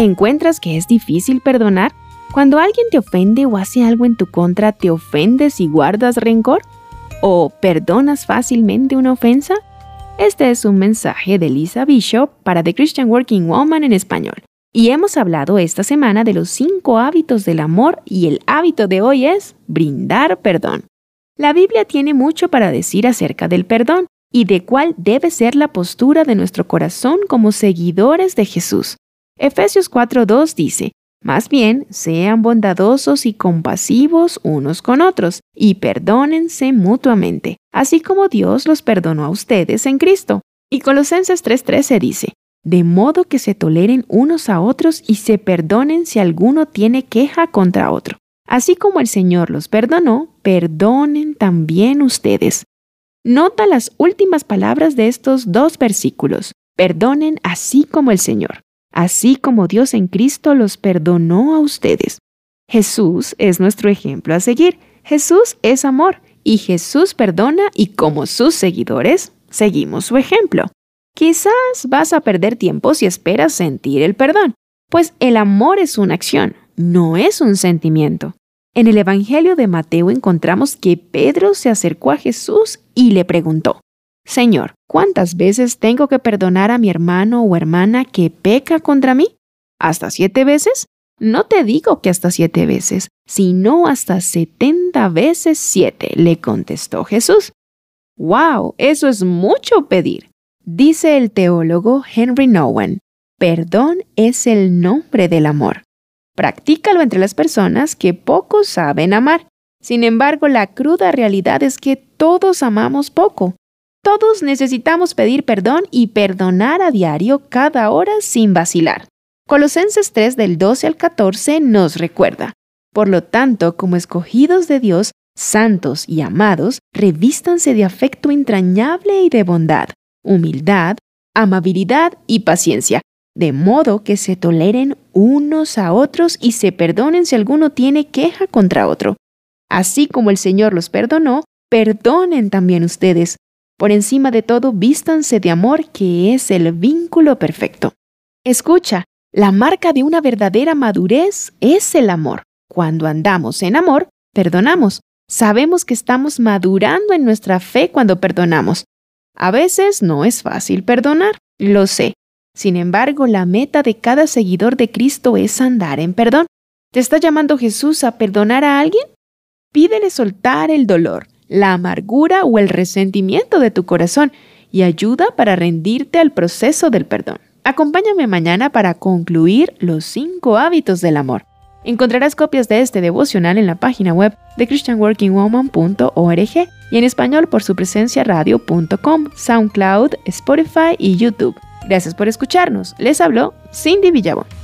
¿Encuentras que es difícil perdonar? Cuando alguien te ofende o hace algo en tu contra, ¿te ofendes y guardas rencor? ¿O perdonas fácilmente una ofensa? Este es un mensaje de Lisa Bishop para The Christian Working Woman en español. Y hemos hablado esta semana de los cinco hábitos del amor y el hábito de hoy es brindar perdón. La Biblia tiene mucho para decir acerca del perdón y de cuál debe ser la postura de nuestro corazón como seguidores de Jesús. Efesios 4.2 dice, más bien, sean bondadosos y compasivos unos con otros, y perdónense mutuamente, así como Dios los perdonó a ustedes en Cristo. Y Colosenses 3:13 dice, de modo que se toleren unos a otros y se perdonen si alguno tiene queja contra otro. Así como el Señor los perdonó, perdonen también ustedes. Nota las últimas palabras de estos dos versículos. Perdonen así como el Señor, así como Dios en Cristo los perdonó a ustedes. Jesús es nuestro ejemplo a seguir. Jesús es amor y Jesús perdona y como sus seguidores seguimos su ejemplo. Quizás vas a perder tiempo si esperas sentir el perdón, pues el amor es una acción, no es un sentimiento. En el Evangelio de Mateo encontramos que Pedro se acercó a Jesús y le preguntó, Señor, ¿cuántas veces tengo que perdonar a mi hermano o hermana que peca contra mí? ¿Hasta siete veces? No te digo que hasta siete veces, sino hasta setenta veces siete, le contestó Jesús. ¡Wow! Eso es mucho pedir. Dice el teólogo Henry Nowen, perdón es el nombre del amor. Practícalo entre las personas que poco saben amar. Sin embargo, la cruda realidad es que todos amamos poco. Todos necesitamos pedir perdón y perdonar a diario cada hora sin vacilar. Colosenses 3 del 12 al 14 nos recuerda. Por lo tanto, como escogidos de Dios, santos y amados, revístanse de afecto entrañable y de bondad, humildad, amabilidad y paciencia, de modo que se toleren unos a otros y se perdonen si alguno tiene queja contra otro. Así como el Señor los perdonó, perdonen también ustedes. Por encima de todo, vístanse de amor, que es el vínculo perfecto. Escucha, la marca de una verdadera madurez es el amor. Cuando andamos en amor, perdonamos. Sabemos que estamos madurando en nuestra fe cuando perdonamos. A veces no es fácil perdonar, lo sé, sin embargo, la meta de cada seguidor de Cristo es andar en perdón. ¿Te está llamando Jesús a perdonar a alguien? Pídele soltar el dolor, la amargura o el resentimiento de tu corazón y ayuda para rendirte al proceso del perdón. Acompáñame mañana para concluir los cinco hábitos del amor. Encontrarás copias de este devocional en la página web de christianworkingwoman.org y en español por su presencia radio.com, SoundCloud, Spotify y YouTube. Gracias por escucharnos. Les habló Cindy Villabón.